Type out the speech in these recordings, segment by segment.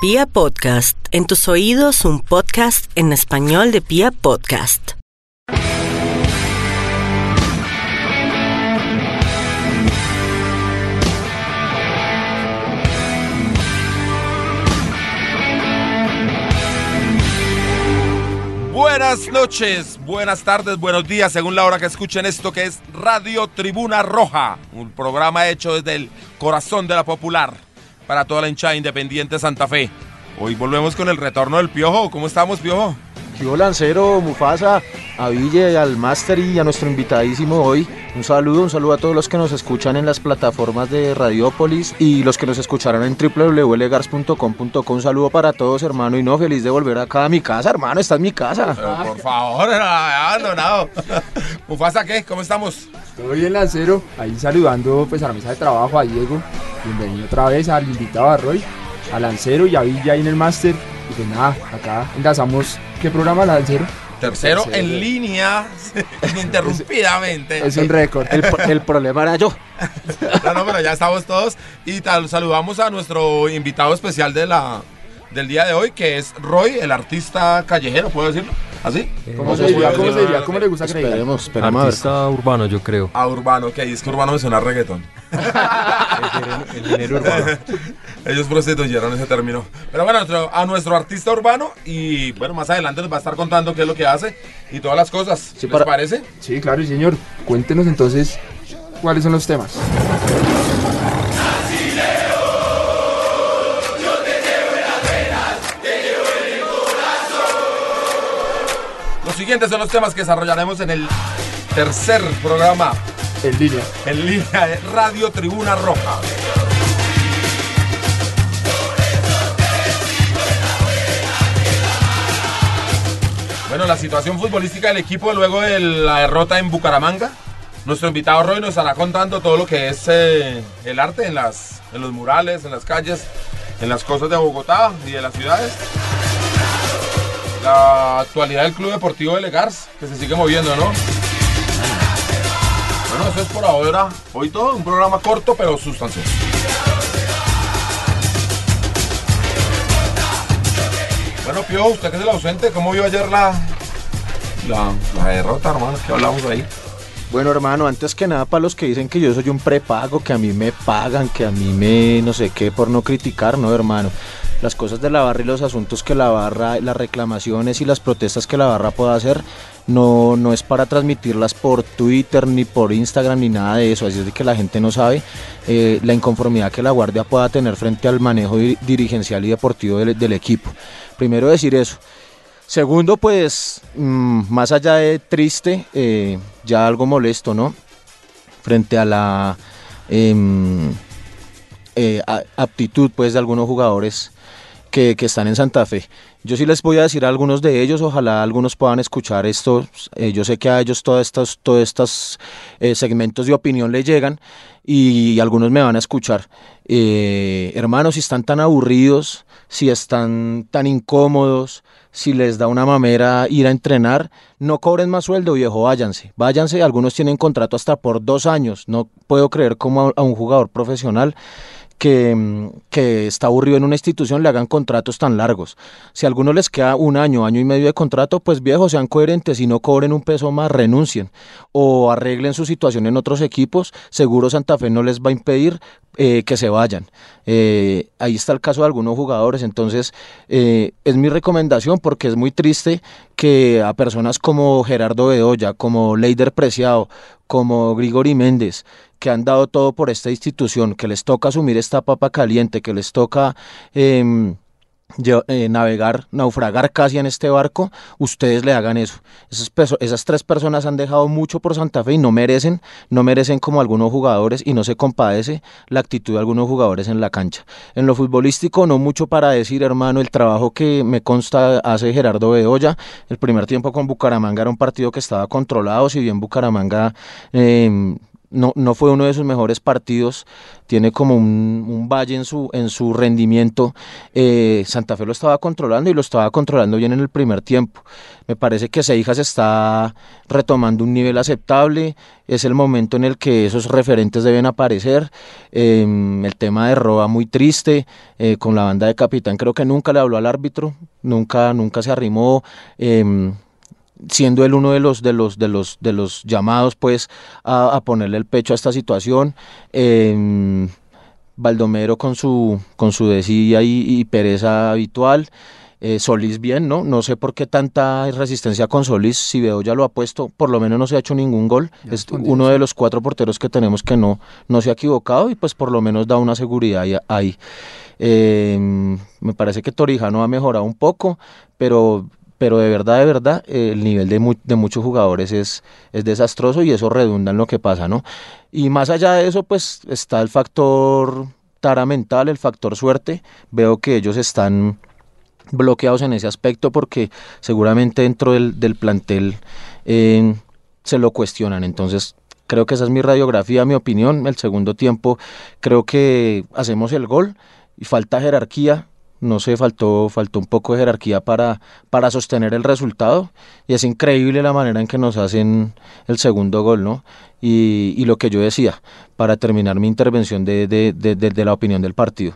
Pia Podcast, en tus oídos un podcast en español de Pia Podcast. Buenas noches, buenas tardes, buenos días, según la hora que escuchen esto que es Radio Tribuna Roja, un programa hecho desde el corazón de la popular para toda la hinchada independiente Santa Fe. Hoy volvemos con el retorno del Piojo. ¿Cómo estamos, Piojo? Yo Lancero, Mufasa, a Ville, al Master y a nuestro invitadísimo hoy. Un saludo, un saludo a todos los que nos escuchan en las plataformas de Radiópolis y los que nos escucharán en www.legars.com.co. Un saludo para todos, hermano, y no, feliz de volver acá a mi casa, hermano, esta es mi casa. Pero, por favor, abandonado. Mufasa, ¿qué? ¿Cómo estamos? Todo bien, Lancero. Ahí saludando pues a la mesa de trabajo, a Diego. Bienvenido otra vez al invitado a Roy, a Lancero y a Villa ahí en el Master. Pues nada, acá enlazamos. ¿Qué programa, Lancero? Tercero, Tercero. en línea, ininterrumpidamente. Es un récord. El, el problema era yo. No, no, pero ya estamos todos. Y tal, saludamos a nuestro invitado especial de la, del día de hoy, que es Roy, el artista callejero, ¿puedo decirlo? ¿Así? ¿Cómo No se diría? ¿Cómo se diría? ¿Cómo le gusta que le digan? Esperemos, esperemos a. Artista urbano, yo creo. A Urbano, que es que Urbano me suena a reggaetón. El género urbano. Ellos prostituyeron ese término. Pero bueno, a nuestro artista urbano y bueno, más adelante nos va a estar contando qué es lo que hace y todas las cosas. Sí, ¿Les para- parece? Sí, claro, señor. Cuéntenos entonces cuáles son los temas. Los siguientes son los temas que desarrollaremos en el tercer programa En línea. en línea de Radio Tribuna Roja. Bueno, la situación futbolística del equipo luego de la derrota en Bucaramanga. Nuestro invitado Roy nos estará contando todo lo que es eh, el arte en, las, en los murales, en las calles, en las cosas de Bogotá y de las ciudades. La actualidad del Club Deportivo de Legars, que se sigue moviendo, ¿no? Bueno, eso es por ahora. Hoy todo, un programa corto pero sustancioso. Bueno, Pío, usted que es el ausente, ¿cómo vio ayer la, la, derrota, hermano? ¿Qué hablamos ahí? Bueno, hermano, antes que nada, para los que dicen que yo soy un prepago, que a mí me pagan, que a mí me no sé qué, por no criticar, no, hermano. Las cosas de la barra y los asuntos que la barra, las reclamaciones y las protestas que la barra pueda hacer, no, no es para transmitirlas por Twitter, ni por Instagram, ni nada de eso. Así es de que la gente no sabe eh, la inconformidad que la guardia pueda tener frente al manejo di- dirigencial y deportivo del- equipo. Primero decir eso. Segundo, pues, mm, más allá de triste, eh, ya algo molesto, ¿no? Frente a la em, eh, aptitud, pues, de algunos jugadores que, que están en Santa Fe. Yo sí les voy a decir a algunos de ellos, ojalá algunos puedan escuchar esto. eh, yo sé que a ellos todos estos, eh, segmentos de opinión les llegan y algunos me van a escuchar. Eh, hermanos, si están tan aburridos, si están tan incómodos, si les da una mamera ir a entrenar, no cobren más sueldo, viejo, váyanse. Váyanse, algunos tienen contrato hasta por dos años. No puedo creer como a, a un jugador profesional que, mm, que está aburrido en una institución le hagan contratos tan largos. Si a algunos les queda un año, año y medio de contrato, pues viejos, sean coherentes y no cobren un peso más, renuncien o arreglen su situación en otros equipos. Seguro Santa Fe no les va a impedir eh, que se vayan. Eh, ahí está el caso de algunos jugadores, entonces eh, es mi recomendación porque es muy triste que a personas como Gerardo Bedoya, como Leider Preciado, como Grigori Méndez, que han dado todo por esta institución, que les toca asumir esta papa caliente, que les toca em, eh, navegar, naufragar casi en este barco, ustedes le hagan eso. Esas, esas tres personas han dejado mucho por Santa Fe y no merecen, no merecen como algunos jugadores y no se compadece la actitud de algunos jugadores en la cancha. En lo futbolístico no mucho para decir, hermano, el trabajo que me consta hace Gerardo Bedoya. El primer tiempo con Bucaramanga era un partido que estaba controlado, si bien Bucaramanga... em, no, no fue uno de sus mejores partidos, tiene como un, un valle en su, en su rendimiento. Eh, Santa Fe lo estaba controlando y lo estaba controlando bien en el primer tiempo. Me parece que Seijas está retomando un nivel aceptable, es el momento en el que esos referentes deben aparecer. Eh, el tema de Roa muy triste, eh, con la banda de capitán creo que nunca le habló al árbitro, nunca, nunca se arrimó. Siendo él uno de los de los de los de los llamados pues a, a ponerle el pecho a esta situación eh, Baldomero con su con su desidia y, y pereza habitual eh, Solís bien, ¿no? No sé por qué tanta resistencia con Solís, si veo ya lo ha puesto, por lo menos no se ha hecho ningún gol, Ya es uno de los cuatro porteros que tenemos que no, no se ha equivocado y pues por lo menos da una seguridad ahí. ahí. Eh, me parece que Torijano ha mejorado un poco, pero pero de verdad, de verdad, eh, el nivel de, de muchos jugadores es, es desastroso y eso redunda en lo que pasa, ¿no? Y más allá de eso, pues está el factor tara mental, el factor suerte. Veo que ellos están bloqueados en ese aspecto porque seguramente dentro del, del plantel eh, se lo cuestionan. Entonces, creo que esa es mi radiografía, mi opinión. El segundo tiempo, creo que hacemos el gol y falta jerarquía. No sé, faltó, faltó un poco de jerarquía para, para sostener el resultado. Y es increíble la manera en que nos hacen el segundo gol, ¿no? Y, lo que yo decía, para terminar mi intervención de, de- de la opinión del partido.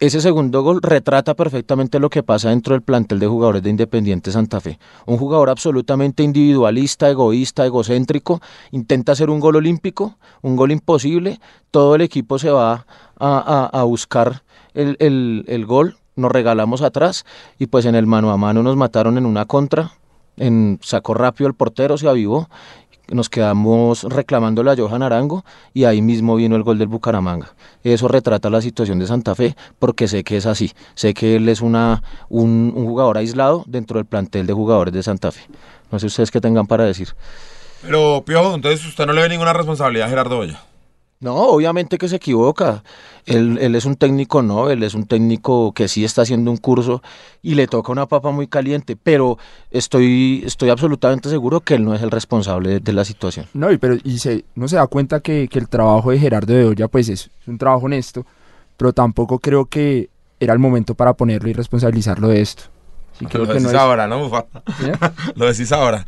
Ese segundo gol retrata perfectamente lo que pasa dentro del plantel de jugadores de Independiente Santa Fe. Un jugador absolutamente individualista, egoísta, egocéntrico, intenta hacer un gol olímpico, un gol imposible, todo el equipo se va a, a- a buscar el, el- el gol, nos regalamos atrás y pues en el mano a mano nos mataron en una contra, en, sacó rápido el portero, se avivó nos quedamos reclamándole a Johan Arango y ahí mismo vino el gol del Bucaramanga. Eso retrata la situación de Santa Fe porque sé que es así. Sé que él es una, un, un jugador aislado dentro del plantel de jugadores de Santa Fe. No sé ustedes qué tengan para decir. Pero, Piojo, entonces usted no le ve ninguna responsabilidad a Gerardo Boya. No, obviamente que se equivoca. Él, él es un técnico, no, él es un técnico que sí está haciendo un curso y le toca una papa muy caliente, pero estoy, estoy absolutamente seguro que él no es el responsable de, de la situación. No, y, pero, y se, no se da cuenta que, que el trabajo de Gerardo de Olla pues es, es un trabajo honesto, pero tampoco creo que era el momento para ponerlo y responsabilizarlo de esto. Sí, creo lo que decís no es- ahora, ¿no, Mufa? ¿Sí? Lo decís ahora.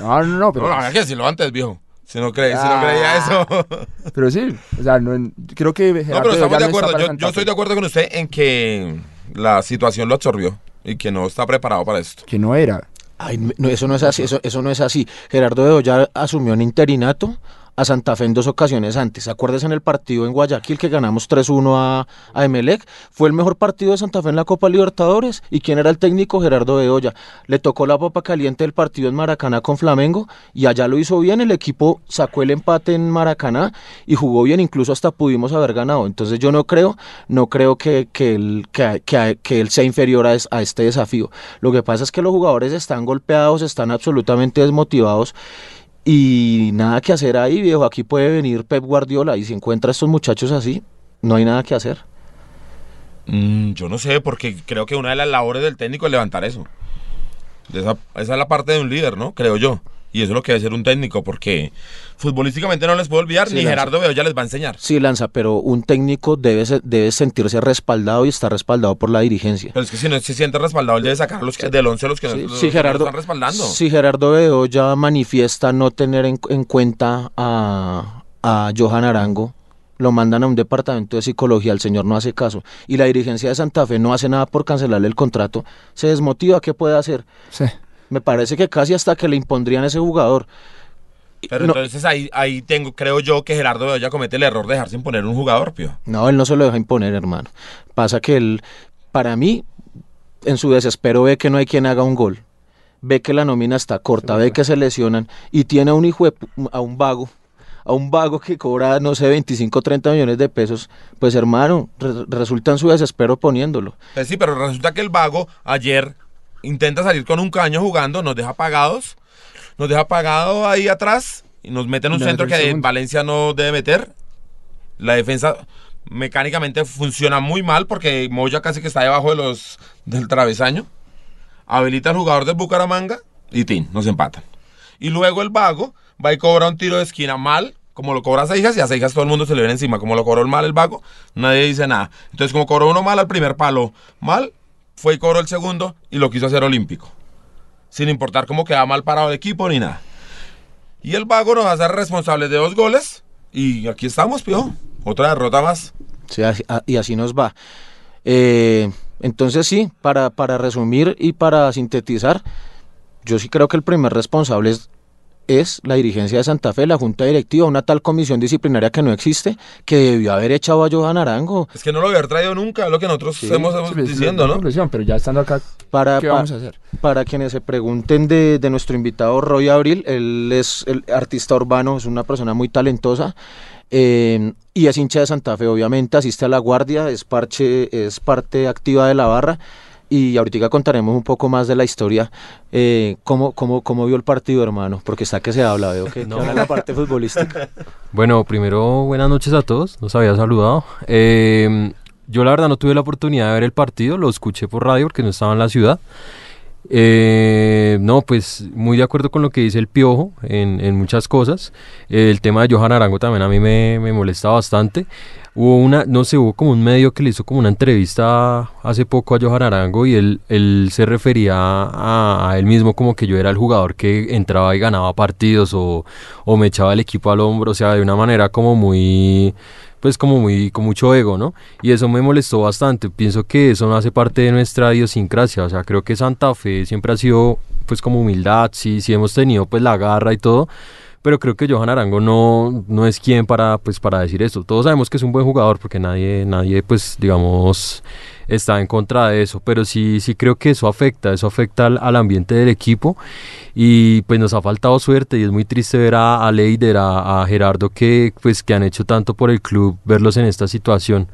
No, no, no, pero, No, la verdad que decirlo antes, viejo. Si no, creí, si no Ah. creía eso. pero sí, o sea, no, creo que Gerardo No, pero de estamos de acuerdo. Yo, estoy de acuerdo con usted en que la situación lo absorbió y que no está preparado para esto. Que no era. Ay, no, eso no es así, eso, eso no es así. Gerardo de Olla asumió en interinato a Santa Fe en dos ocasiones antes. Acuérdese en el partido en Guayaquil que ganamos 3-1 a, a Emelec. Fue el mejor partido de Santa Fe en la Copa Libertadores. ¿Y quién era el técnico? Gerardo Olla. Le tocó la papa caliente del partido en Maracaná con Flamengo y allá lo hizo bien. El equipo sacó el empate en Maracaná y jugó bien. Incluso hasta pudimos haber ganado. Entonces yo no creo, no creo que, que, él, que, que- él sea inferior a, a este desafío. Lo que pasa es que los jugadores están golpeados, están absolutamente desmotivados y nada que hacer ahí, viejo. Aquí puede venir Pep Guardiola y si encuentra a estos muchachos así, no hay nada que hacer. Mm, yo no sé, porque creo que una de las labores del técnico es levantar eso. Esa, esa es la parte de un líder, ¿no? Creo yo. Y eso es lo que debe ser un técnico, porque futbolísticamente no les puedo olvidar, Sí, ni Lanza. Gerardo Bedoya les va a enseñar. Sí, Lanza, pero un técnico debe, debe sentirse respaldado y está respaldado por la dirigencia. Pero es que si no se siente respaldado, él debe sacar a los que, del 11 a los que, Sí, no, los sí, que no Gerardo, están respaldando. si Gerardo Bedoya manifiesta no tener en, en cuenta a, a Johan Arango, lo mandan a un departamento de psicología, el señor no hace caso, y la dirigencia de Santa Fe no hace nada por cancelarle el contrato, se desmotiva, ¿qué puede hacer? Sí. Me parece que casi hasta que le impondrían a ese jugador. Pero No. entonces ahí, ahí tengo, creo yo que Gerardo Bedoya comete el error de dejar sin poner un jugador, pío. No, él no se lo deja imponer, hermano. Pasa que él, para mí, en su desespero ve que no hay quien haga un gol. Ve que la nómina está corta, ve que se lesionan y tiene a un hijo de a un vago, a un vago que cobra, no sé, 25, 30 millones de pesos. Pues hermano, re- resulta en su desespero poniéndolo. Pues sí, pero resulta que el vago ayer intenta salir con un caño jugando, nos deja pagados, nos deja pagado ahí atrás y nos mete en un centro que segundo. Valencia no debe meter. La defensa mecánicamente funciona muy mal porque Moya casi que está debajo de los del travesaño. Habilita al jugador del Bucaramanga y tin, nos empatan. Y luego el vago va y cobra un tiro de esquina mal, como lo cobra Seijas y a Seijas todo el mundo se le viene encima. Como lo cobró el mal el vago, nadie dice nada. Entonces, como cobró uno mal al primer palo, mal, fue y el segundo y lo quiso hacer olímpico. Sin importar cómo quedaba mal parado el equipo ni nada. Y el vago nos hacer responsables de dos goles. Y aquí estamos, pio. Otra derrota más. Sí, así- a- y así nos va. Eh, entonces sí, para, para resumir y para sintetizar, yo sí creo que el primer responsable es, es la dirigencia de Santa Fe, la junta directiva, una tal comisión disciplinaria que no existe, que debió haber echado a Johan Arango. Es que no lo había traído nunca, lo que nosotros hemos, hemos Sí, pues, diciendo, ¿no? Pero ya estando acá, Para, ¿qué vamos a hacer? para quienes se pregunten de, de nuestro invitado Roy Abril, él es el artista urbano, es una persona muy talentosa eh, y es hincha de Santa Fe, obviamente, asiste a la guardia, es, parche, es parte activa de la barra y ahorita contaremos un poco más de la historia, eh, cómo, cómo, cómo vio el partido, hermano, porque está que se habla, veo que, que No. habla la parte futbolística. Bueno, primero, buenas noches a todos. Nos había saludado. Eh, yo, la verdad, no tuve la oportunidad de ver el partido. Lo escuché por radio porque no estaba en la ciudad. Eh, no, pues muy de acuerdo con lo que dice el Piojo en, en muchas cosas. Eh, el tema de Johan Arango también a mí me, me molesta bastante. Hubo una, no sé, hubo como un medio que le hizo como una entrevista hace poco a Johan Arango y él, él se refería a, a él mismo como que yo era el jugador que entraba y ganaba partidos o, o me echaba el equipo al hombro, o sea, de una manera como muy, pues como muy, con mucho ego, ¿no? Y eso me molestó bastante, pienso que eso no hace parte de nuestra idiosincrasia, o sea, creo que Santa Fe siempre ha sido pues como humildad, sí, sí hemos tenido pues la garra y todo, pero creo que Johan Arango no, no es quien para, pues, para decir esto. Todos sabemos que es un buen jugador porque nadie, nadie pues, digamos, está en contra de eso, pero sí, sí creo que eso afecta, eso afecta al, al ambiente del equipo y pues nos ha faltado suerte y es muy triste ver a, a Leider, a, a Gerardo que, pues, que han hecho tanto por el club, verlos en esta situación.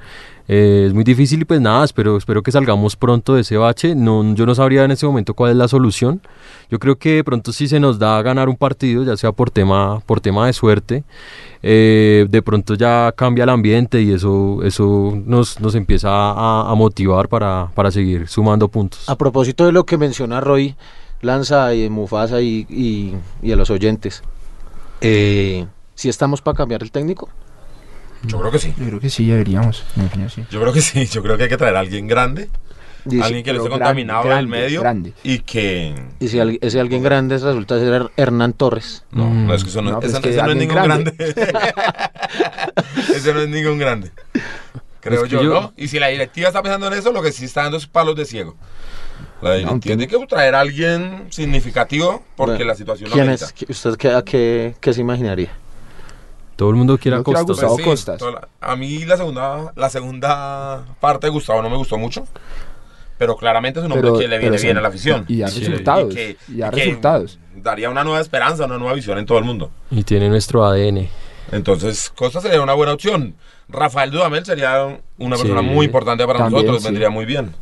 Eh, es muy difícil y pues nada, espero, espero que salgamos pronto de ese bache. No, yo no sabría en este momento cuál es la solución. Yo creo que de pronto si se nos da ganar un partido, ya sea por tema, por tema de suerte, eh, de pronto ya cambia el ambiente y eso, eso nos, nos empieza a, a motivar para, para seguir sumando puntos. A propósito de lo que menciona Roy, Lanza y Mufasa y, y, y a los oyentes, eh, si estamos para cambiar el técnico? Yo creo que sí. Yo creo que sí, deberíamos. mi opinión, sí. Yo creo que sí. Yo creo que hay que traer a alguien grande. Dice- alguien que no esté contaminado grande, en el medio. grande. Y que. Y si al- ese alguien grande resulta ser Her- Hernán Torres. No, Mm. no es que eso no, No, pues ese- es que ese no es ningún grande. grande. ese no es ningún grande. Creo Es que yo, yo- ¿no? Y si la directiva está pensando en eso, lo que sí está dando es palos de ciego. La directiva tiene que traer a alguien significativo porque Bueno, la situación lo ¿Quién amerita. es? ¿Qui- ¿Usted qué, a qué, qué se imaginaría? Todo el mundo quiere a a Costa. Gustavo sí, Costas. la- a mí la segunda, la segunda parte de Gustavo no me gustó mucho. Pero claramente es un hombre Pero- que le viene bien sí, a la afición. y da Sí. resultados. que- y que resultados. Daría una nueva esperanza, una nueva visión en todo el mundo. Y tiene nuestro ADN. Entonces, Costa sería una buena opción. Rafael Dudamel sería una Sí. persona muy importante para También, nosotros, sí. vendría muy bien.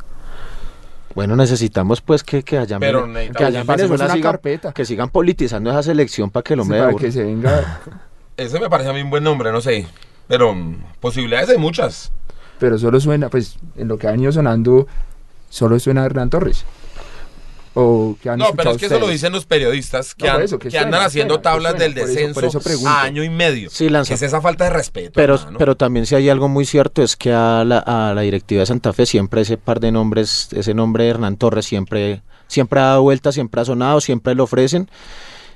Bueno, necesitamos pues que, que allá en Pero que allá en Pasemos Venezuela una sigan, carpeta. que sigan politizando esa selección para que el Sí, hombre para aburra. que se venga. Ese me parece a mí un buen nombre, no sé. Pero mm, posibilidades hay muchas. Pero solo suena, pues, en lo que ha venido sonando, solo suena Hernán Torres. O que han No, pero es que eso lo dicen los periodistas que, No, por han- eso, que que andan haciendo suena, tablas suena, del por eso- descenso por eso pregunto. a año y medio. Sí, Lanza. ¿Qué es esa falta de respeto? Pero, hermano? pero también si hay algo muy cierto es que a la, a la directiva de Santa Fe siempre ese par de nombres, ese nombre de Hernán Torres siempre, siempre ha dado vuelta, siempre ha sonado, siempre lo ofrecen.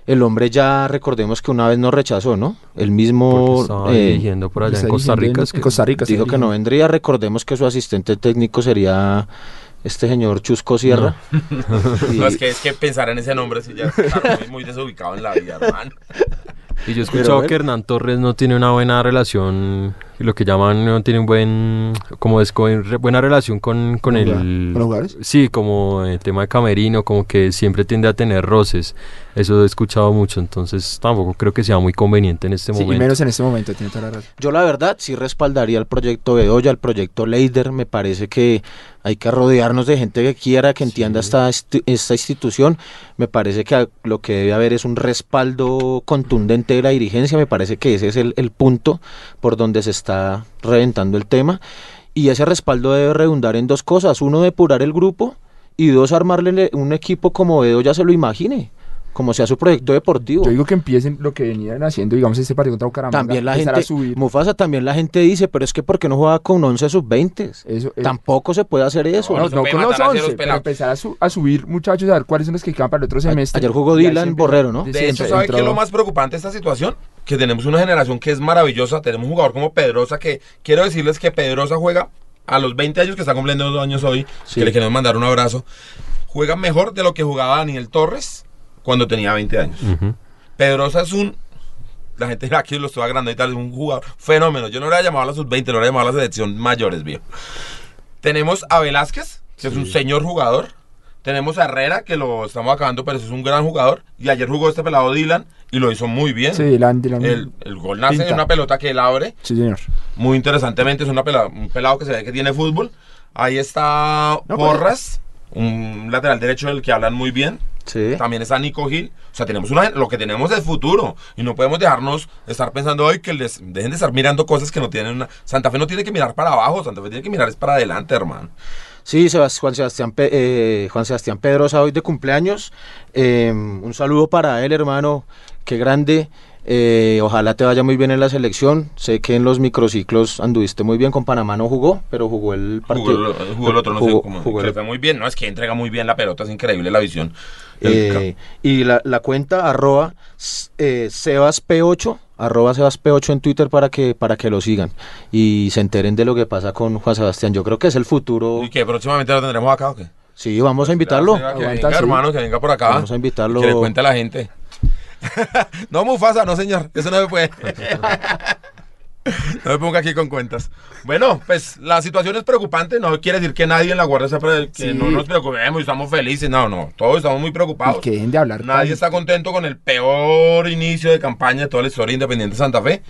El hombre ya recordemos que una vez nos rechazó, ¿no? El mismo eh, dirigiendo por allá en Costa Rica. en- es que- en Costa Rica. está dijo que no vendría. Recordemos que su asistente técnico sería este señor Chusco Sierra. Y- No, es que, es que pensar en ese nombre sí ya está muy, muy desubicado en la vida, hermano. Y yo he escuchado bueno. que Hernán Torres no tiene una buena relación, lo que llaman, no tiene un buen, como es, con- re- buena relación con, con ¿Con el... con los jugadores? Sí, como el tema de camerino, como que siempre tiende a tener roces. Eso he escuchado mucho, entonces tampoco creo que sea muy conveniente en este Sí, y momento. menos en este momento, tiene toda la razón. Yo la verdad sí respaldaría el proyecto Bedoya, el proyecto Leider. Me parece que hay que rodearnos de gente que quiera, que entienda esta, esti- esta institución. Me parece que lo que debe haber es un respaldo contundente de la dirigencia. Me parece que ese es el, el punto por donde se está reventando el tema. Y ese respaldo debe redundar en dos cosas. Uno, depurar el grupo y dos, armarle le- un equipo como Bedoya se lo imagine. como sea su proyecto deportivo. Yo digo que empiecen lo que venían haciendo, digamos, este partido contra Bucaramanga. También la gente, a subir. Mufasa, también la gente dice, pero es que ¿por qué no juega con 11 sub-20? Eso, eh, Tampoco se puede hacer eso. no, no puede con los matar así a los 11, pero empezar a, su- a subir, muchachos, a ver cuáles son los que quedan para el otro semestre. ayer jugó Dylan Borrero, ¿no? de De hecho, ¿sabe entró- qué es lo más preocupante de esta situación? Que tenemos una generación que es maravillosa. Tenemos un jugador como Pedrosa que quiero decirles que Pedrosa juega a los 20 años, que está cumpliendo dos años hoy, Sí. que le queremos mandar un abrazo. Juega mejor de lo que jugaba Daniel Torres cuando tenía 20 años. Ujú. Pedrosa es un. La gente aquí lo estoy agrandando y tal, es un jugador fenómeno. Yo no le había llamado a la sub-20, no le había llamado a la selección mayores, viejo. Tenemos a Velázquez, que es un señor jugador. Tenemos a Herrera, que lo estamos acabando, pero es un gran jugador. Y ayer jugó este pelado Dylan y lo hizo muy bien. Sí, Dylan, Dylan. El, el gol nace de una pelota que él abre. Sí, señor. Muy interesantemente, es una pela- un pelado que se ve que tiene fútbol. Ahí está No, Porras, un lateral derecho del que hablan muy bien. Sí. También está Nico Gil. O sea, tenemos una, lo que tenemos es futuro. Y no podemos dejarnos estar pensando hoy que les dejen de estar mirando cosas que no tienen una. Santa Fe no tiene que mirar para abajo, Santa Fe tiene que mirar es para adelante, hermano. Sí, Juan Sebastián, eh, Juan Sebastián Pedrosa hoy de cumpleaños. Eh, un saludo para él, hermano. Qué grande. Eh, ojalá te vaya muy bien en la selección. Sé que en los microciclos anduviste muy bien. Con Panamá no jugó, pero jugó el partido. jugó el otro, no jugó- sé cómo. jugó el- fue muy bien. No, es que entrega muy bien la pelota, es increíble la visión. El Eh, y la, la cuenta arroba eh, sebasp8 arroba sebasp8 en Twitter para que para que lo sigan y se enteren de lo que pasa con Juan Sebastián. Yo creo que es el futuro. ¿Y que próximamente lo tendremos acá o qué? Sí, vamos a invitarlo. Que Aguanta, venga, sí. hermano, que venga por acá. Vamos a invitarlo. Que le cuente a la gente. no, Mufasa, no, señor. Eso no se puede. no me ponga aquí con cuentas. Bueno, pues la situación es preocupante. No quiere decir que nadie en la Guardia se pre- que Sí. no nos preocupemos y estamos felices. No, no. Todos estamos muy preocupados. Y que dejen de hablar. Nadie tan- está contento con el peor inicio de campaña de toda la historia independiente de Santa Fe.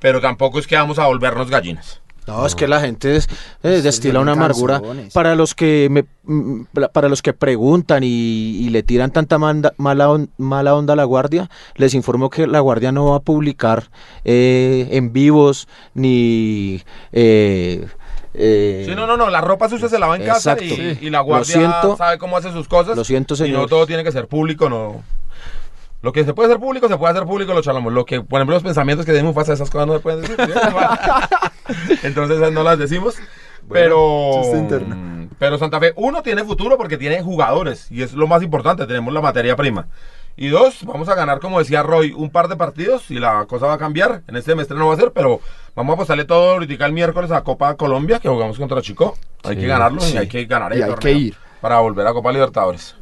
Pero tampoco es que vamos a volvernos gallinas. No, es que la gente es- eh, Se destila una amargura. canzones. Para los que me, mm, para los que preguntan y, y le tiran tanta manda- mala, on- mala onda a la guardia, les informo que la guardia no va a publicar eh, en vivos ni eh, eh, Sí, no, no, no. La ropa sucia se lava en casa y, Sí. y la guardia siento. sabe cómo hace sus cosas. Lo siento, Y no señor. todo tiene que ser público, no. Lo que se puede hacer público, se puede hacer público, lo charlamos. Lo que, por ejemplo, los pensamientos que de Mufasa, esas cosas no se pueden decir. Entonces esas no las decimos. pero, chiste interno. mm, pero Santa Fe, uno, tiene futuro porque tiene jugadores. Y es lo más importante, tenemos la materia prima. Y dos, vamos a ganar, como decía Roy, un par de partidos y la cosa va a cambiar. En este semestre no va a ser, pero vamos a apostarle todo ahorita el miércoles a Copa Colombia, que jugamos contra Chico. Hay Sí, que ganarlo sí. y hay que ganar el Y hay torneo que ir. Para volver a Copa Libertadores.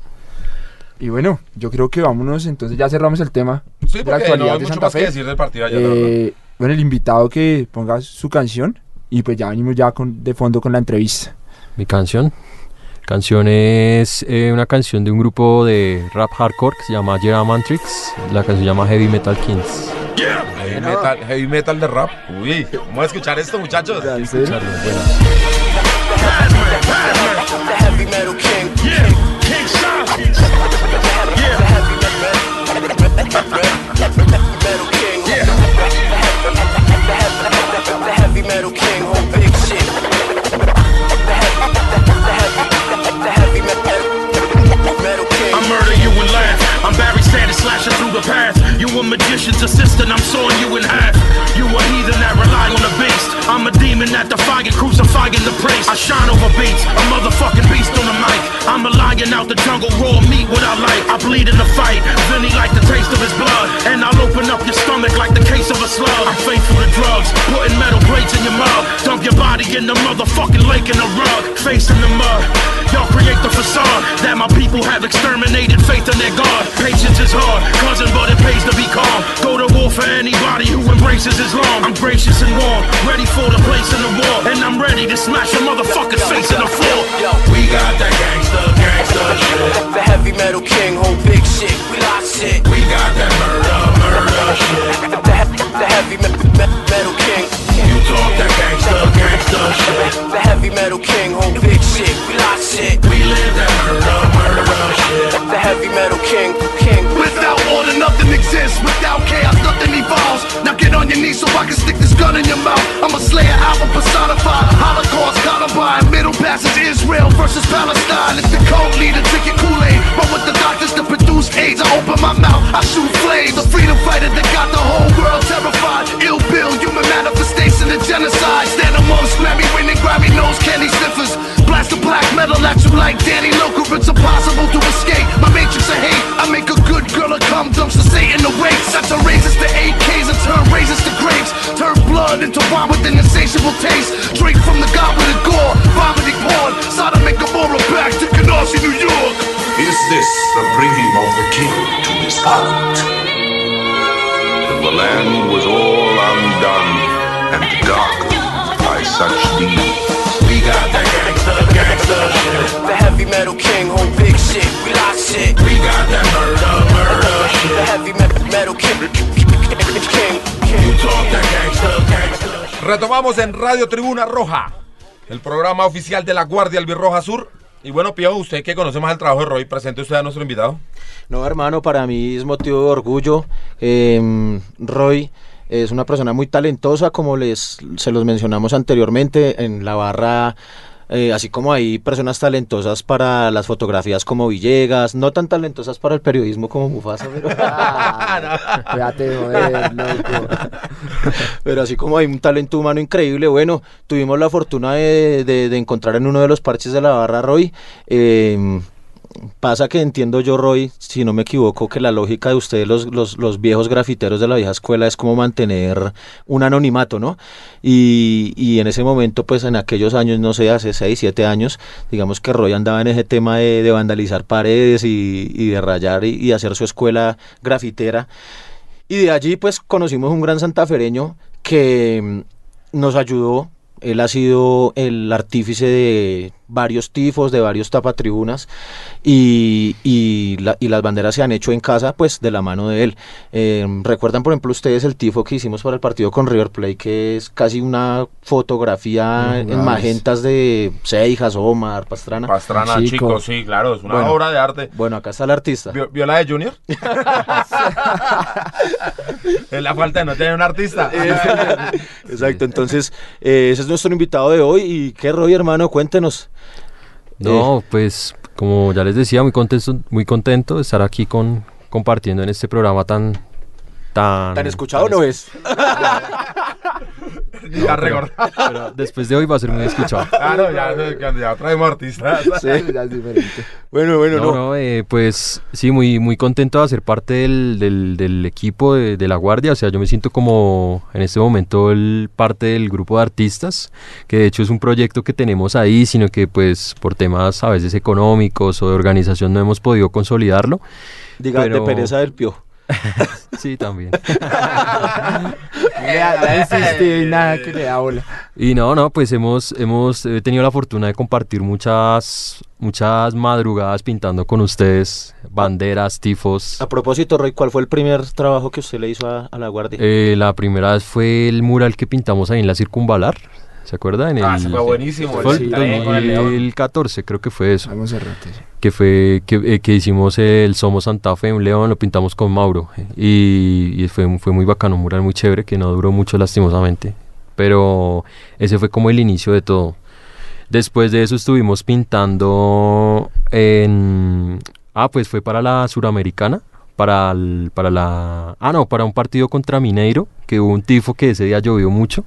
Y bueno, yo creo que vámonos, entonces ya cerramos el tema Sí, de la no actualidad hay de mucho Santa más que Fe. decir del partido verdad. Eh, bueno, el invitado que ponga su canción y pues ya venimos ya con, de fondo con la entrevista. Mi canción. Canción es eh, una canción de un grupo de rap hardcore que se llama Jera Mantrix. La canción se llama Heavy Metal Kings. Heavy metal, heavy metal de rap. Uy, vamos a escuchar esto, muchachos. Escucharlo, bueno. I'm slashing through the path. You a magician's assistant, I'm sawing you in half. You a heathen that rely on the beast. I'm a demon that defying, crucifying the priest. I shine over beats, a motherfucking beast on the mic. I'm a lion out the jungle, raw meat what I like. I bleed in the fight, Vinny like the taste of his blood. And I'll open up your stomach like the case of a slug. I'm faithful to drugs, putting metal plates in your mug. Dump your body in the motherfucking lake in the rug. Face in the mud. Y'all create the facade that my people have exterminated faith in their God. Patience is hard, cousin, but it pays to be calm. Go to war for anybody who embraces Islam. I'm gracious and warm, ready for the place in the war. And I'm ready to smash a motherfucker's face in the floor. Yo, We got that gangsta, gangsta shit. the heavy metal king. Whole big shit. We lock shit. We got that murder, murder shit. The, heavy me- me- metal king. You talk that gangsta, gangsta shit. The heavy metal king. Whole big shit. We lock shit. We live that murder, murder shit. The heavy metal king. King. Without order, nothing exists. Without chaos, nothing evolves. Now get on your knees so I can stick this gun in your mouth. I'm a slayer album personified. Holocaust, Columbine, Middle Passage, Israel versus Palestine. It's the cult leader, drinking Kool-Aid. Run with the doctors to produce AIDS. I open my mouth, I shoot flames. A freedom fighter that got the whole world terrified. Ill bill, human manifestation of genocide. Stand amongst Grammy winning, Grammy nose candy sniffers. Blast the black metal at you like Danny Loker. It's impossible to escape. My matrix of hate. I make a good girl a cum dumps to Satan awake. Set the raises to AKs and turn raises to grapes. Turn blood into wine with an insatiable taste. Drink from the goblet of gore, vomiting porn. Sodom and Gomorrah back to Canarsie, New York. Is this the bringing of the king to his parliament? The land was all undone and darkened by such deeds. We got that gangsta, gangsta shit. The heavy metal king, whole big shit. We lock shit. We got that murder, murder shit. The heavy me- metal king, king, king. You talk that gangsta, gangsta shit. Retomamos en Radio Tribuna Roja, el programa oficial de la Guardia Albirroja Sur. Y bueno, Pío, usted que conoce más el trabajo de Roy, presente usted a nuestro invitado. No, hermano, para mí es motivo de orgullo. Em, Roy es una persona muy talentosa, como les se los mencionamos anteriormente en la barra. Eh, así como hay personas talentosas para las fotografías como Villegas, no tan talentosas para el periodismo como Mufasa, pero, Fíjate, joder, loco. pero así como hay un talento humano increíble, bueno, tuvimos la fortuna de, de- de encontrar en uno de los parches de la barra Roy. em, Pasa que entiendo yo, Roy, si no me equivoco, que la lógica de ustedes, los, los, los viejos grafiteros de la vieja escuela, es como mantener un anonimato, ¿no? Y, y en ese momento, pues en aquellos años, no sé, hace 6, 7 años, digamos que Roy andaba en ese tema de, de vandalizar paredes y, y de rayar y, y hacer su escuela grafitera. Y de allí, pues conocimos un gran santafereño que mm, nos ayudó. Él ha sido el artífice de varios tifos, de varios tapatribunas y, y, la- y las banderas se han hecho en casa pues de la mano de él. Eh, ¿Recuerdan por ejemplo ustedes el tifo que hicimos para el partido con River Plate que es casi una fotografía en magentas de Seijas, Omar, Pastrana? Pastrana, Chico. chicos, sí, claro, es una Bueno. obra de arte. Bueno, acá está el artista. ¿Vio, vio la de Junior? es la falta de no tener un artista. Exacto, entonces eh, ese es nuestro invitado de hoy y qué Roy hermano, cuéntenos. No, pues como ya les decía, muy contento, muy contento de estar aquí con compartiendo en este programa tan tan ¿Tan escuchado no es? ya recordaba. pero después de hoy va a ser muy escuchado. Claro, ya, cuando ya traemos artistas. Ya es diferente. Bueno, bueno, No, no. no, eh, pues sí, muy, muy contento de ser parte del, del- del equipo de, de La Guardia. O sea, yo me siento como en este momento el parte del grupo de artistas, que de hecho es un proyecto que tenemos ahí, sino que pues por temas a veces económicos o de organización no hemos podido consolidarlo. Diga, de pero- pereza del pio. Sí, también. Le y nada que le da bola. Y no, no, pues hemos, hemos tenido la fortuna de compartir muchas, muchas madrugadas pintando con ustedes, banderas, tifos. A propósito, Roy, ¿cuál fue el primer trabajo que usted le hizo a, a la guardia? Eh, la primera vez fue el mural que pintamos ahí en la Circunvalar. ¿Se acuerda? En Ah, el, ese fue buenísimo. fue el león. 2014, creo que fue eso. Sí. Que fue que, eh, que hicimos el Somos Santa Fe, un león, lo pintamos con Mauro. eh, Y, y fue, fue muy bacano, un mural muy chévere que no duró mucho lastimosamente. Pero ese fue como el inicio de todo. Después de eso estuvimos pintando en... Ah, pues fue para la Suramericana. Para, el- para la... Ah, no, para un partido contra Mineiro, que hubo un tifo que ese día llovió mucho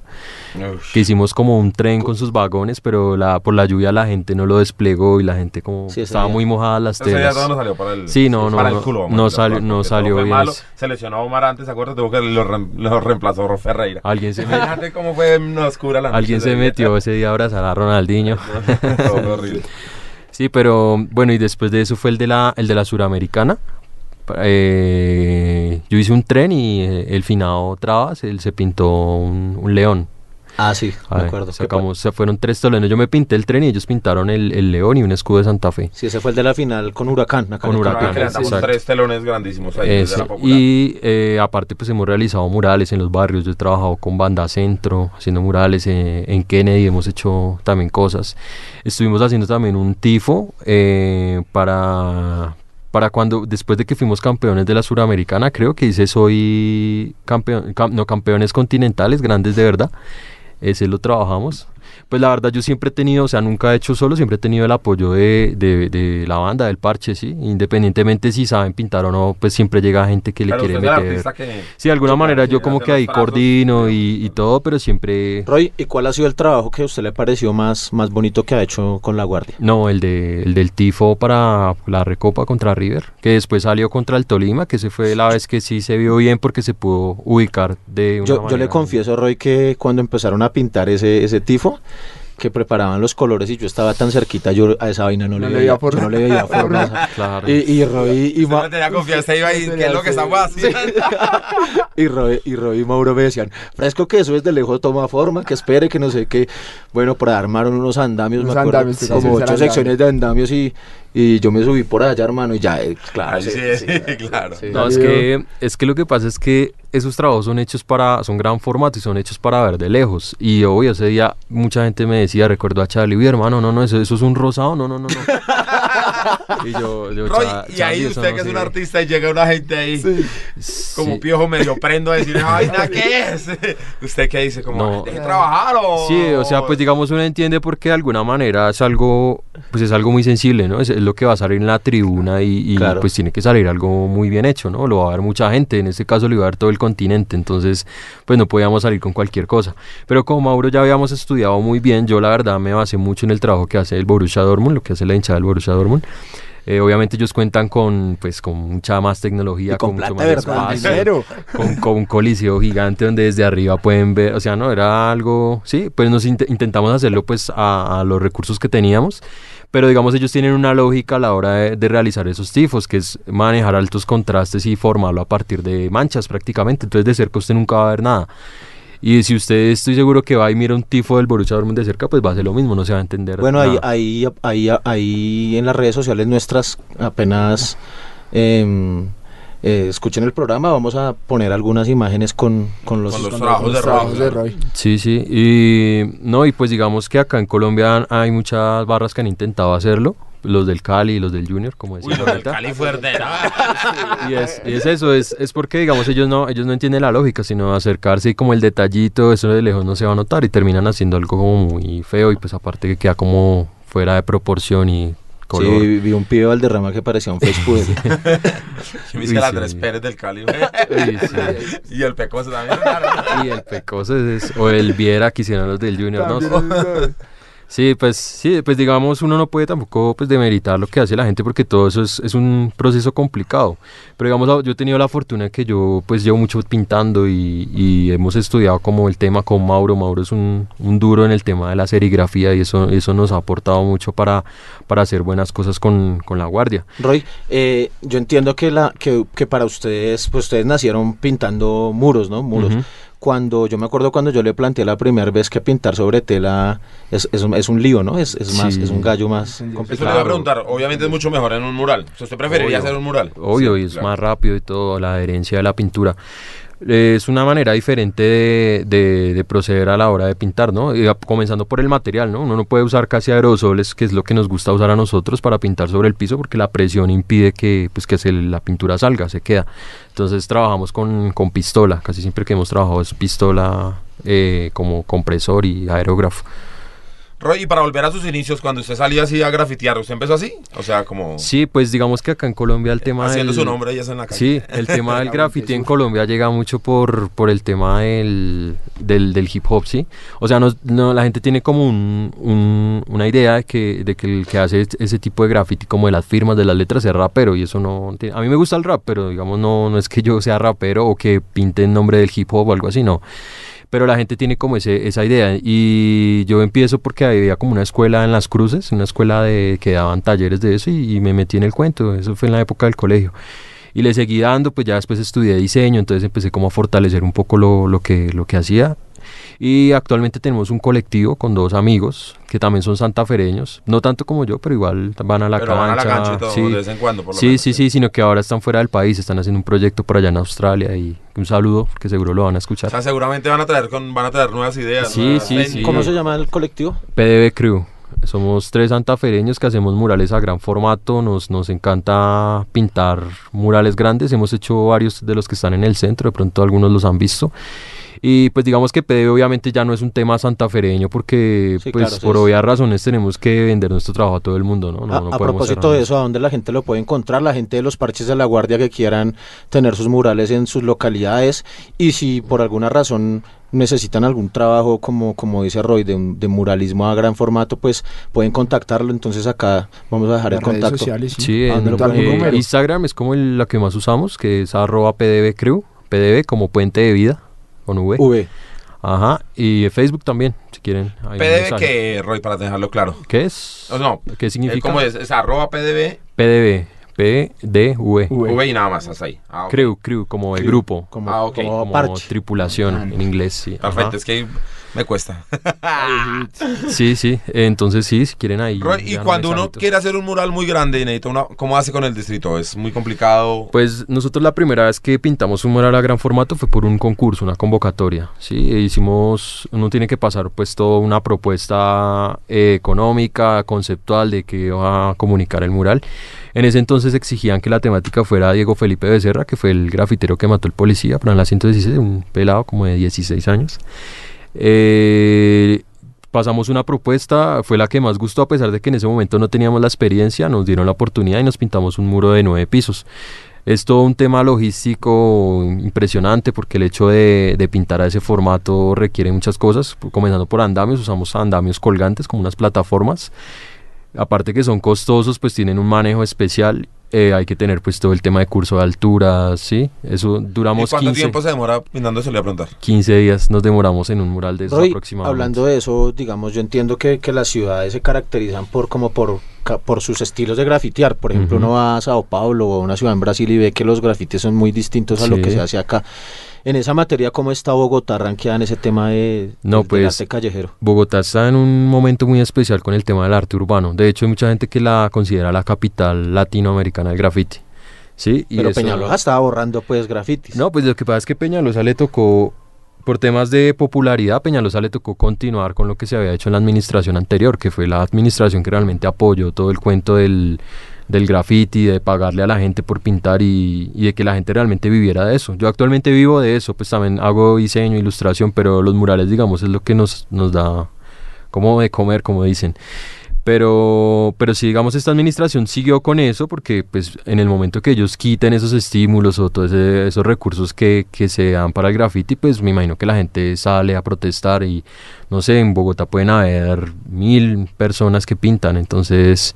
Ush. que hicimos como un tren con sus vagones, pero la, por la lluvia la gente no lo desplegó y la gente como Sí, estaba día. muy mojada las Ese día telas. todo no salió para el, Sí, no, no, para el no, culo. no salió- no salió bien malo. Se lesionó a Omar antes, ¿se acuerda? Tuvo que lo, rem- lo reemplazó Ferreira. Alguien se, me- Fíjate cómo fue en oscura la noche alguien se día. metió ese día a abrazar a Ronaldinho. Todo horrible. Sí, pero bueno, y después de eso fue el de la, el de la Suramericana. Eh, yo hice un tren y eh, el finado Trabas, él se pintó un, un león. Ah, sí, A me ver, acuerdo. ¿Qué Sacamos, se fueron tres tolones. Yo me pinté el tren y ellos pintaron el, el león y un escudo de Santa Fe. Sí, ese fue el de la final con Huracán. acá Con en Huracán, exacto. tres telones grandísimos ahí Ese. la. Y eh, aparte pues hemos realizado murales en los barrios, yo he trabajado con Banda Centro, haciendo murales eh, en Kennedy, hemos hecho también cosas. Estuvimos haciendo también un tifo eh, para, para cuando, después de que fuimos campeones de la Suramericana, creo que dice soy campeón, cam- no campeones continentales, grandes de verdad, ese lo trabajamos. Pues la verdad yo siempre he tenido, o sea, nunca he hecho solo, siempre he tenido el apoyo de, de, de la banda, del parche, ¿sí? Independientemente si saben pintar o no, pues siempre llega gente que le quiere meter. que- Sí, de alguna manera yo como que ahí coordino y, y todo, pero siempre... Roy, ¿y cuál ha sido el trabajo que a usted le pareció más, más bonito que ha hecho con La Guardia? No, el, de, el del tifo para la recopa contra River, que después salió contra el Tolima, que se fue la vez que sí se vio bien porque se pudo ubicar de una Yo, yo le confieso, Roy, que cuando empezaron a pintar ese, ese tifo, que preparaban los colores y yo estaba tan cerquita, yo a esa vaina no, le, veía, yo no le veía forma. Claro. Y, y Roy y, Usted Ma- no tenía confianza, iba ahí, ¿qué es lo que estamos haciendo? y, Roy, y Roy y Mauro me decían, fresco que eso desde lejos toma forma, que espere, que no sé qué. Bueno, por ahí armaron unos andamios, Unos me acuerdo, andamios, sí, como sí, ocho eran secciones de andamios y, y yo me subí por allá, hermano, y ya, eh, claro. Ahí sí, claro. sí. No, es que, es que lo que pasa es que esos trabajos son hechos para, son gran formato y son hechos para ver de lejos. Y hoy ese día mucha gente me decía, recuerdo a Charlie, "Uy, hermano, no, no, eso, eso es un rosado, no, no, no, no. y yo, yo, Roy, "Cha- y ahí usted no que es un sirve". artista y llega una gente ahí como Sí. piojo medio prendo a decir, ay, ¿na ¿qué es? ¿Usted qué dice? Como, No. ¿deje trabajar o...? Sí, o sea, pues digamos uno entiende porque de alguna manera es algo, pues es algo muy sensible, ¿no? Es, es lo que va a salir en la tribuna y, y, Claro. pues tiene que salir algo muy bien hecho, ¿no? Lo va a ver mucha gente, en este caso lo iba a ver todo el continente, entonces pues no podíamos salir con cualquier cosa. Pero como Mauro ya habíamos estudiado muy bien, yo la verdad me basé mucho en el trabajo que hace el Borussia Dortmund, lo que hace la hinchada del Borussia Dortmund. Eh, obviamente ellos cuentan con pues con mucha más tecnología, Y con mucho plata, más ¿verdad? espacio, con, con un coliseo gigante donde desde arriba pueden ver, o sea, no, era algo, sí, pues nos int- intentamos hacerlo pues a, a los recursos que teníamos, pero digamos ellos tienen una lógica a la hora de, de realizar esos tifos, que es manejar altos contrastes y formarlo a partir de manchas prácticamente, entonces de cerca usted nunca va a ver nada. Y si usted estoy seguro que va y mira un tifo del Borussia Dortmund de cerca, pues va a ser lo mismo, no se va a entender. Bueno, ahí, nada. ahí, ahí, ahí en las redes sociales nuestras apenas em, eh, escuchen el programa, vamos a poner algunas imágenes con, con los, Con los Con trabajos los de trabajos Roy, de claro. Roy. Sí, sí, y no, y pues digamos que acá en Colombia hay muchas barras que han intentado hacerlo, los del Cali y los del Junior, como decía Uy, ahorita. Cali fuerte. Y es, y es eso, es, es porque digamos ellos no, ellos no entienden la lógica, sino acercarse y como el detallito, eso de lejos no se va a notar y terminan haciendo algo como muy feo y pues aparte que queda como fuera de proporción y color. Sí, vi un pibe Valderrama que parecía un Facebook. Yo me hice la sí. Tres Pérez del Cali. Uy, sí. y el Pecoso también. Y el Pecoso es, o el Viera que hicieron los del Junior, ¿no? Sí, pues sí, pues digamos uno no puede tampoco pues demeritar lo que hace la gente porque todo eso es, es un proceso complicado. Pero digamos yo he tenido la fortuna que yo pues llevo mucho pintando y, y hemos estudiado como el tema con Mauro. Mauro es un, un duro en el tema de la serigrafía y eso, eso nos ha aportado mucho para, para hacer buenas cosas con, con la guardia. Roy, eh, yo entiendo que, la, que, que para ustedes, pues ustedes nacieron pintando muros, ¿no? Muros. Cuando, yo me acuerdo cuando yo le planteé la primera vez que pintar sobre tela es, es, un, es un lío, ¿no? Es, es más, Sí. es un gallo más Eso le complicado. iba a preguntar. Obviamente es mucho mejor en un mural. O sea, ¿Usted preferiría Obvio. hacer un mural? Obvio, Sí, y es claro. más rápido y todo, la adherencia de la pintura. Es una manera diferente de, de- de proceder a la hora de pintar, ¿no? Y a- comenzando por el material, ¿no? Uno no puede usar casi aerosoles, que es lo que nos gusta usar a nosotros para pintar sobre el piso, porque la presión impide que, pues, que se- la pintura salga, se queda. Entonces trabajamos con, con pistola, casi siempre que hemos trabajado es pistola eh, como compresor y aerógrafo. Roy, y para volver a sus inicios, cuando usted salía así a grafitear, ¿usted empezó así? O sea, como Sí, pues digamos que acá en Colombia el tema haciendo del- su nombre y eso en la calle. Sí, el tema del graffiti en Colombia llega mucho por, por el tema del, del, del hip hop, ¿sí? O sea, no, no, la gente tiene como un, un- una idea de que, de que el que hace es- ese tipo de graffiti, como de las firmas, de las letras, es rapero, y eso no... tiene- a mí me gusta el rap, pero digamos, no, no es que yo sea rapero o que pinte en nombre del hip hop o algo así, no. Pero la gente tiene como ese, esa idea. Y yo empiezo porque había como una escuela en Las Cruces, una escuela de, que daban talleres de eso y, y me metí en el cuento. Eso fue en la época del colegio. Y le seguí dando, pues ya después estudié diseño, entonces empecé como a fortalecer un poco lo, lo, que, lo que hacía. Y actualmente tenemos un colectivo con dos amigos que también son santafereños, no tanto como yo, pero igual van a la Pero van a la cancha. y todo, sí. de vez en cuando, por lo sí, menos, sí, sí, sino que ahora están fuera del país, están haciendo un proyecto por allá en Australia y un saludo, que seguro lo van a O escuchar. sea, seguramente van a traer con, van a traer nuevas ideas. Sí, nuevas sí, sí. ¿Cómo se llama el colectivo? PDB Crew. Somos tres santafereños que hacemos murales a gran formato, nos, nos encanta pintar murales grandes, hemos hecho varios de los que están en el centro, de pronto algunos los han visto. Y pues digamos que PDB obviamente ya no es un tema santafereño porque Sí, pues claro, por obvias razones tenemos que vender nuestro trabajo a todo el mundo, ¿no? No- a, no a podemos propósito de eso, ¿a dónde la gente lo puede encontrar? La gente de los parches de la guardia que quieran tener sus murales en sus localidades y si por alguna razón necesitan algún trabajo, como, como dice Roy, de, muralismo a gran formato, pues pueden contactarlo. Entonces acá vamos a dejar el Las redes contacto. sociales, Sí, ¿A dónde en eh? Instagram es como el- la que más usamos, que es arroba pdb crew, pdb como puente de vida, con V. V. Ajá, y Facebook también, si quieren. un PDB que, Roy, para dejarlo claro. ¿Qué es? Oh, no, ¿Qué significa? ¿Cómo es? Es arroba PDB, PDB, PDV. V y nada más, hasta ahí. Ah, ok. Crew, crew, como el Crew, grupo. Como, Ah, ok. como Como parche. tripulación en inglés, sí. Perfecto, ajá. es que me cuesta. Sí, sí. Entonces sí, si quieren ahí. Roy, y cuando uno mensajito. quiere hacer un mural muy grande y necesita una... ¿Cómo hace con el distrito? ¿Es muy complicado? Pues nosotros la primera vez que pintamos un mural a gran formato fue por un concurso, una convocatoria, ¿sí? E hicimos, uno tiene que pasar pues toda una propuesta eh, económica, conceptual de que va a comunicar el mural. En ese entonces exigían que la temática fuera Diego Felipe Becerra, que fue el grafitero que mató el policía, pero en la 116, un pelado como de 16 años. Eh, pasamos una propuesta, fue la que más gustó a pesar de que en ese momento no teníamos la experiencia, nos dieron la oportunidad y nos pintamos un muro de nueve pisos. Es todo un tema logístico impresionante porque el hecho de, de pintar a ese formato requiere muchas cosas, comenzando por andamios, usamos andamios colgantes como unas plataformas. Aparte que son costosos, pues tienen un manejo especial. Eh, hay que tener pues todo el tema de curso de altura, ¿sí? Eso ¿Y duramos cuánto 15, tiempo se demora pintando eso? Le voy a preguntar. 15 días, nos demoramos en un mural de esos Roy, aproximadamente. hablando de eso, digamos, yo entiendo que, que las ciudades se caracterizan por como por, ca- por sus estilos de grafitear. Por ejemplo, uno va a Sao Paulo o a una ciudad en Brasil y ve que los grafitis son muy distintos a lo que se hace acá. En esa materia, ¿cómo está Bogotá ranqueada en ese tema de, No, del- del pues, arte callejero? Bogotá está en un momento muy especial con el tema del arte urbano. De hecho, hay mucha gente que la considera la capital latinoamericana del graffiti. ¿Sí? Y Pero eso- Peñalosa estaba borrando pues grafitis. No, pues lo que pasa es que Peñalosa le tocó, por temas de popularidad, Peñalosa le tocó continuar con lo que se había hecho en la administración anterior, que fue la administración que realmente apoyó todo el cuento del, del graffiti, de pagarle a la gente por pintar y, de que la gente realmente viviera de eso. Yo actualmente vivo de eso, pues también hago diseño, ilustración, pero los murales, digamos, es lo que nos, nos da como de comer, como dicen. Pero, pero si digamos esta administración siguió con eso, porque pues en el momento que ellos quiten esos estímulos o todos esos recursos que, que se dan para el graffiti, pues me imagino que la gente sale a protestar y no sé, en Bogotá pueden haber mil personas que pintan, entonces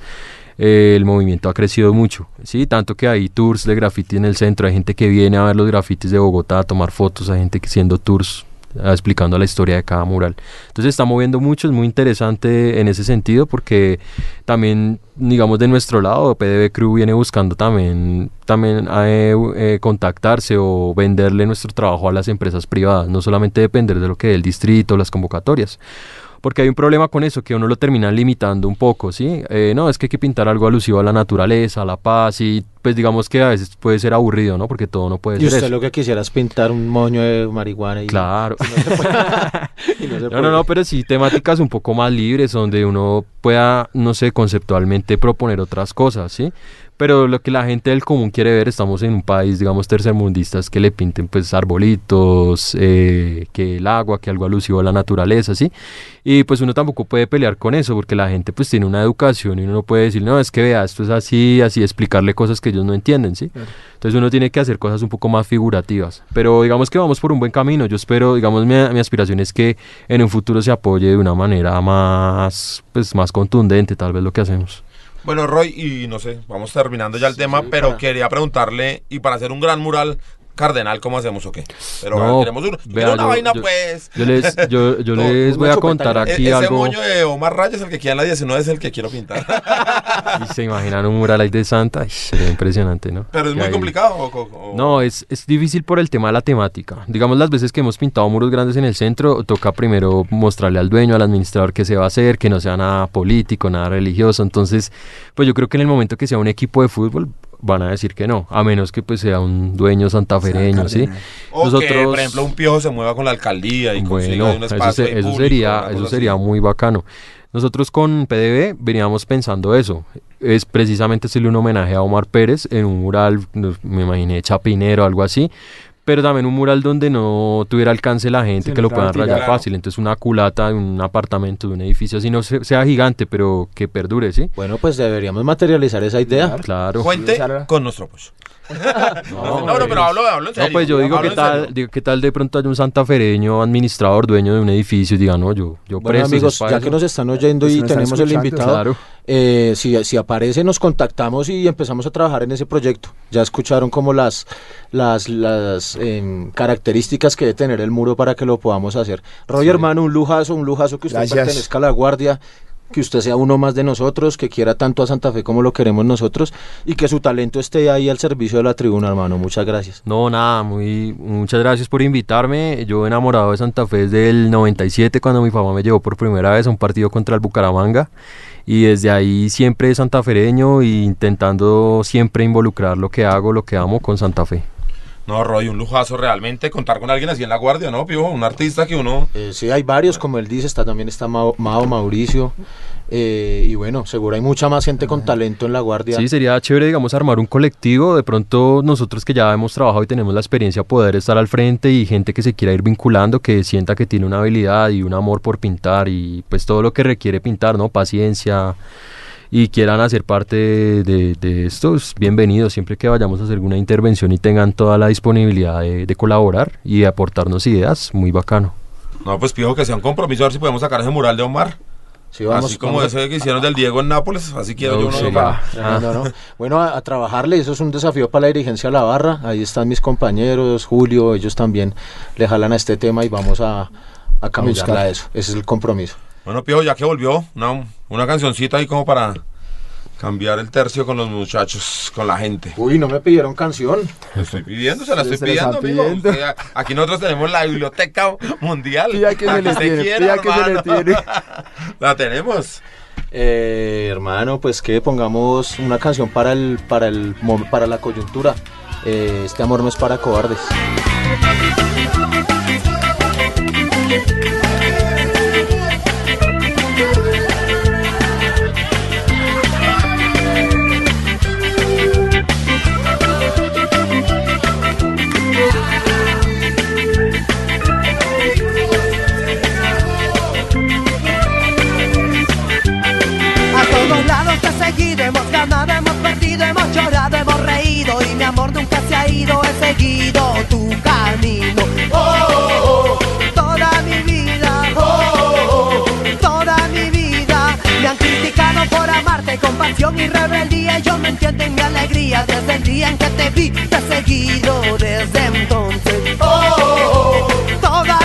eh, el movimiento ha crecido mucho, sí, tanto que hay tours de graffiti en el centro, hay gente que viene a ver los grafitis de Bogotá, a tomar fotos, hay gente que haciendo tours ah, explicando la historia de cada mural. Entonces está moviendo mucho, es muy interesante en ese sentido porque también, digamos, de nuestro lado, PDB Crew viene buscando también, también eh, eh, contactarse o venderle nuestro trabajo a las empresas privadas, no solamente depender de lo que dé el distrito, las convocatorias. Porque hay un problema con eso, que uno lo termina limitando un poco, ¿sí? Eh, no, es que hay que pintar algo alusivo a la naturaleza, a la paz, y pues digamos que a veces puede ser aburrido, ¿no? Porque todo no puede y ser usted eso. lo que quisiera es pintar un moño de marihuana y, Claro. y no se puede. Y no se No, puede. no, no, pero sí temáticas un poco más libres donde uno pueda, no sé, conceptualmente proponer otras cosas, ¿sí? Pero lo que la gente del común quiere ver, estamos en un país, digamos, tercermundistas, que le pinten pues arbolitos, eh, que el agua, que algo alusivo a la naturaleza, ¿sí? Y pues uno tampoco puede pelear con eso, porque la gente pues tiene una educación y uno no puede decir, no, es que vea, esto es así, así, explicarle cosas que ellos no entienden, ¿sí? Entonces uno tiene que hacer cosas un poco más figurativas. Pero digamos que vamos por un buen camino. Yo espero, digamos, mi, mi aspiración es que en un futuro se apoye de una manera más, pues, más contundente, tal vez lo que hacemos. Bueno, Roy, y no sé, vamos terminando ya el tema, pero para- quería preguntarle, y para hacer un gran mural cardenal, ¿cómo hacemos o qué? Pero No, queremos uno, vea, una yo- vaina, yo- pues. Yo les, yo, yo les voy a contar. E- aquí ese algo. moño de Omar Rayas, el que queda en la 19, es el que quiero pintar. Y se imaginan un mural ahí de Santa, ay, sería impresionante, ¿no? pero es muy ahí- complicado. o- o- o- No, es, es difícil por el tema de la temática. Digamos, las veces que hemos pintado muros grandes en el centro, toca primero mostrarle al dueño, al administrador qué se va a hacer, que no sea nada político, nada religioso. Entonces, pues yo creo que en el momento que sea un equipo de fútbol, van a decir que no, a menos que pues sea un dueño santafereño, ¿sí? O que, nosotros- por ejemplo, un piojo se mueva con la alcaldía y consiga Bueno, un eso, espacio se- eso público, sería, eso sería así. muy bacano. Nosotros con PDB veníamos pensando eso. Es precisamente hacerle un homenaje a Omar Pérez en un mural, me imaginé Chapinero, algo así. Pero también un mural donde no tuviera alcance la gente, Sí, que no lo puedan rayar tirado. fácil. Entonces una culata de un apartamento, de un edificio, así no se- sea gigante, pero que perdure, ¿sí? Bueno, pues deberíamos materializar esa idea. Claro. Cuente con nuestro No, no, pero hablo, hablo en serio. No, pues yo digo, hablo ¿qué en tal, digo, ¿qué tal de pronto hay un santafereño, administrador, dueño de un edificio y diga, no, yo, yo Bueno, presto amigos, ya espacio"? que nos están oyendo Pues y tenemos el invitado, Claro. eh, si, si aparece, nos contactamos y empezamos a trabajar en ese proyecto. Ya escucharon como las, las, las em, características que debe tener el muro para que lo podamos hacer. Roy, hermano, un lujazo, un lujazo que usted Gracias. pertenezca a la Guardia, que usted sea uno más de nosotros, que quiera tanto a Santa Fe como lo queremos nosotros y que su talento esté ahí al servicio de la tribuna, hermano. Muchas gracias. No, nada, muy, muchas gracias por invitarme. Yo enamorado de Santa Fe desde el 97 cuando mi papá me llevó por primera vez a un partido contra el Bucaramanga y desde ahí siempre santafereño e intentando siempre involucrar lo que hago, lo que amo con Santa Fe. No, Roy, un lujazo realmente contar con alguien así en la guardia, ¿no, Piojo? Un artista que uno... Eh, sí, hay varios, como él dice, está también está Mao, Mao, Mauricio, eh, y bueno, seguro hay mucha más gente con talento en la Guardia. Sí, sería chévere, digamos, armar un colectivo. De pronto nosotros que ya hemos trabajado y tenemos la experiencia, poder estar al frente y gente que se quiera ir vinculando, que sienta que tiene una habilidad y un amor por pintar y pues todo lo que requiere pintar, ¿no? Paciencia y quieran hacer parte de, de, de esto, es bienvenido siempre que vayamos a hacer alguna intervención y tengan toda la disponibilidad de, de colaborar y de aportarnos ideas, muy bacano. No, pues Piojo, que sea un compromiso, a ver si podemos sacar ese mural de Omar. Sí, vamos, así como vamos. ese que hicieron del Diego en Nápoles, así quiero No, yo uno de sí. Ah, no, no. Bueno, a, a trabajarle, eso es un desafío para la dirigencia de la barra. Ahí están mis compañeros, Julio, ellos también le jalan a este tema y vamos a, a a eso. Ese es el compromiso. Bueno, Piojo, ya que volvió, una, una cancioncita ahí como para cambiar el tercio con los muchachos, con la gente. Uy, no me pidieron canción. Estoy pidiendo, se la estoy se pidiendo, están amigo. pidiendo. Usted- aquí nosotros tenemos la biblioteca mundial. Pida que se le tiene, quiera, que se le tiene. La tenemos. Eh, hermano, pues que pongamos una canción para el, para el, para la coyuntura. Eh, este amor no es para cobardes. Hemos ganado, hemos perdido, hemos llorado, hemos reído y mi amor nunca se ha ido, he seguido tu camino. Oh, toda mi vida, oh, toda mi vida. Me han criticado por amarte con pasión y rebeldía yo me entiendo en mi alegría desde el día en que te vi, te he seguido desde entonces. Oh, toda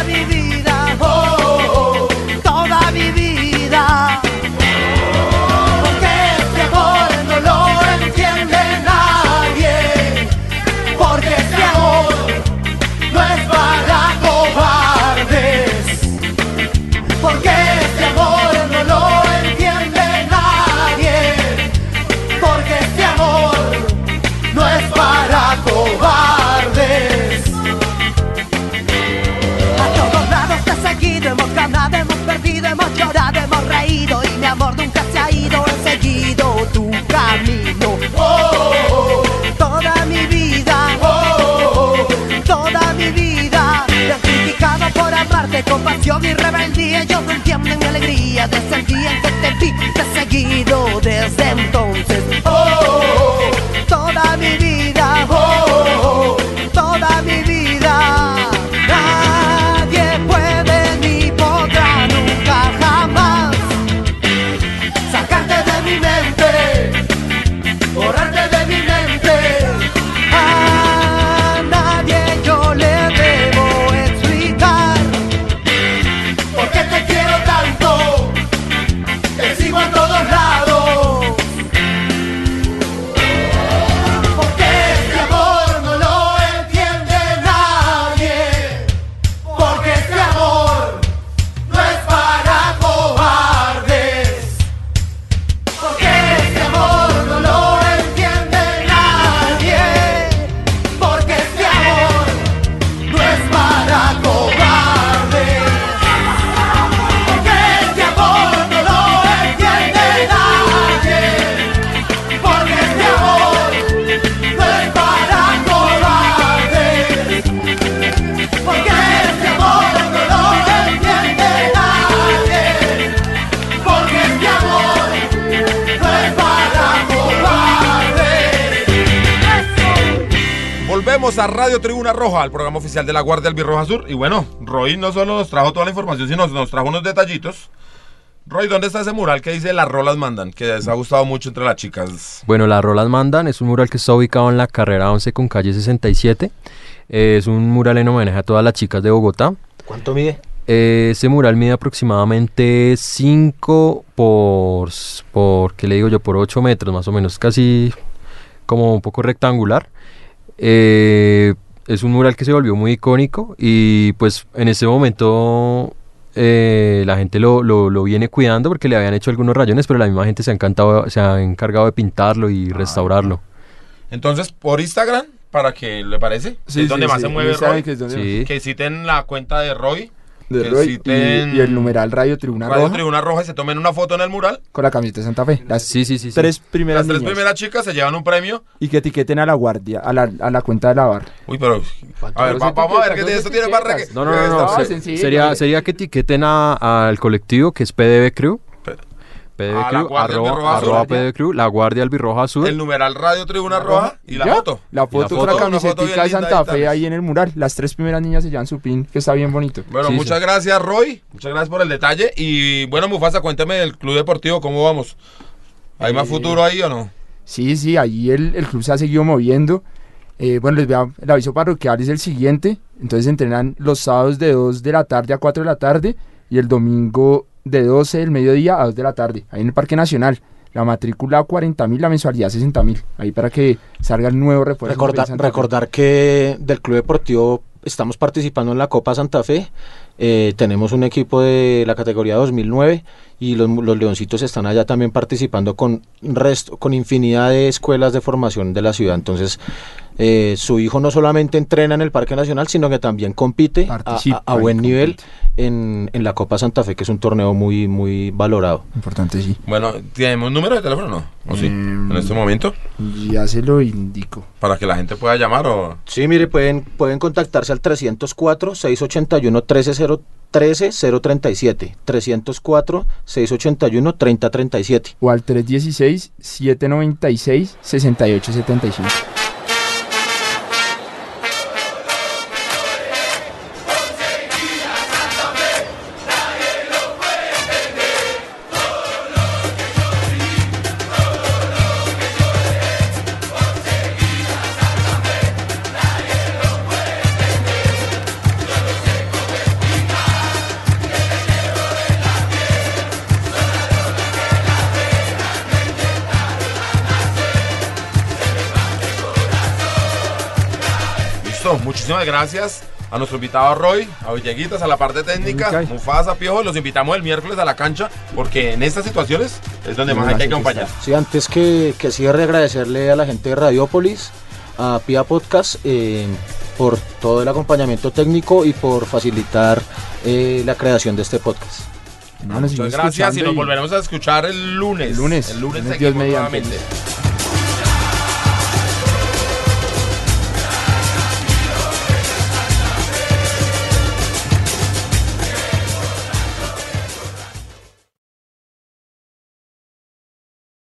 amarte con pasión y rebeldía, yo no entiendo en mi alegría desde el Volvemos a Radio Tribuna Roja, el programa oficial de la Guardia Albirroja Sur. Y bueno, Roy no solo nos trajo toda la información, sino nos trajo unos detallitos. Roy, ¿dónde está ese mural que dice Las Rolas Mandan? Que les ha gustado mucho entre las chicas. Bueno, las rolas mandan, es un mural que está ubicado en la carrera 11 con calle 67. Eh, es un mural en homenaje a todas las chicas de Bogotá. ¿Cuánto mide? Eh, ese mural mide aproximadamente 5 por, por, ¿qué le digo yo? Por 8 metros más o menos, casi como un poco rectangular. Eh, es un mural que se volvió muy icónico y pues en ese momento eh, la gente lo, lo- lo viene cuidando porque le habían hecho algunos rayones, pero la misma gente se ha, encantado, se ha encargado de pintarlo y restaurarlo. Entonces, por Instagram, para que le parece, Sí, es donde sí, más sí, se mueve Roy. Que citen la cuenta de Roy, de que Roy, y- el numeral Radio Tribuna Radio Roja Tribuna Roja y se tomen una foto en el mural. con la camiseta de Santa Fe. Las Sí, sí, sí. sí. tres primeras Las tres niñas. primeras chicas se llevan un premio. Y que etiqueten a la guardia, a la, a la cuenta de la barra. Uy, pero. A ver, va- vamos a ver que esto tiene reggae. No, no, no, no, No, se- sencillo, sería, sería que etiqueten a- al colectivo que es PDB Crew. A la arroba, arroba la Guardia Albirroja Sur. El numeral Radio Tribuna Roja y la ¿Ya? foto. La foto foto, con la una camiseta de Santa ahí Fe ahí en el mural. Las tres primeras niñas se llevan su pin, que está bien bonito. Bueno, Sí, muchas sí. gracias, Roy. Muchas gracias por el detalle. Y bueno, Mufasa, cuéntame del Club Deportivo, ¿cómo vamos? ¿Hay más Eh, futuro ahí o no? Sí, sí, allí el, el club se ha seguido moviendo. Eh, bueno, les voy a- el aviso parroquial es el siguiente. Entonces entrenan los sábados de 2 de la tarde a 4 de la tarde y el domingo de 12 del mediodía a 2 de la tarde, ahí en el Parque Nacional. La matrícula 40 mil, la mensualidad 60 mil. Ahí para que salga el nuevo refuerzo. Fe. recordar que del Club Deportivo estamos participando en la Copa Santa Fe. Eh, tenemos un equipo de la categoría 2009 y los, los Leoncitos están allá también participando con resto, con infinidad de escuelas de formación de la ciudad. Entonces, eh, su hijo no solamente entrena en el Parque Nacional, sino que también compite a- Participa a, a y buen compite. nivel en, en la Copa Santa Fe, que es un torneo muy, muy valorado. Importante, sí. Bueno, ¿tenemos número de teléfono o no? ¿O sí? Mm. En este momento, Ya se lo indico. para que la gente pueda llamar o... Sí, mire, pueden, pueden contactarse al 304-681-13037. 304-681-3037. O al 316-796-6875. Listo, muchísimas gracias a nuestro invitado Roy, a Villeguitas, a la parte técnica, Villeguitas. Mufasa, Piojo. Los invitamos el miércoles a la cancha porque en estas situaciones es donde más hay que acompañar. Sí, antes que, que cierre, agradecerle a la gente de Radiópolis, a Pia Podcast, eh, por todo el acompañamiento técnico y por facilitar eh, la creación de este podcast. Muchas gracias y nos volveremos a escuchar el lunes. El lunes. El lunes Lunes, Dios mediante. nuevamente.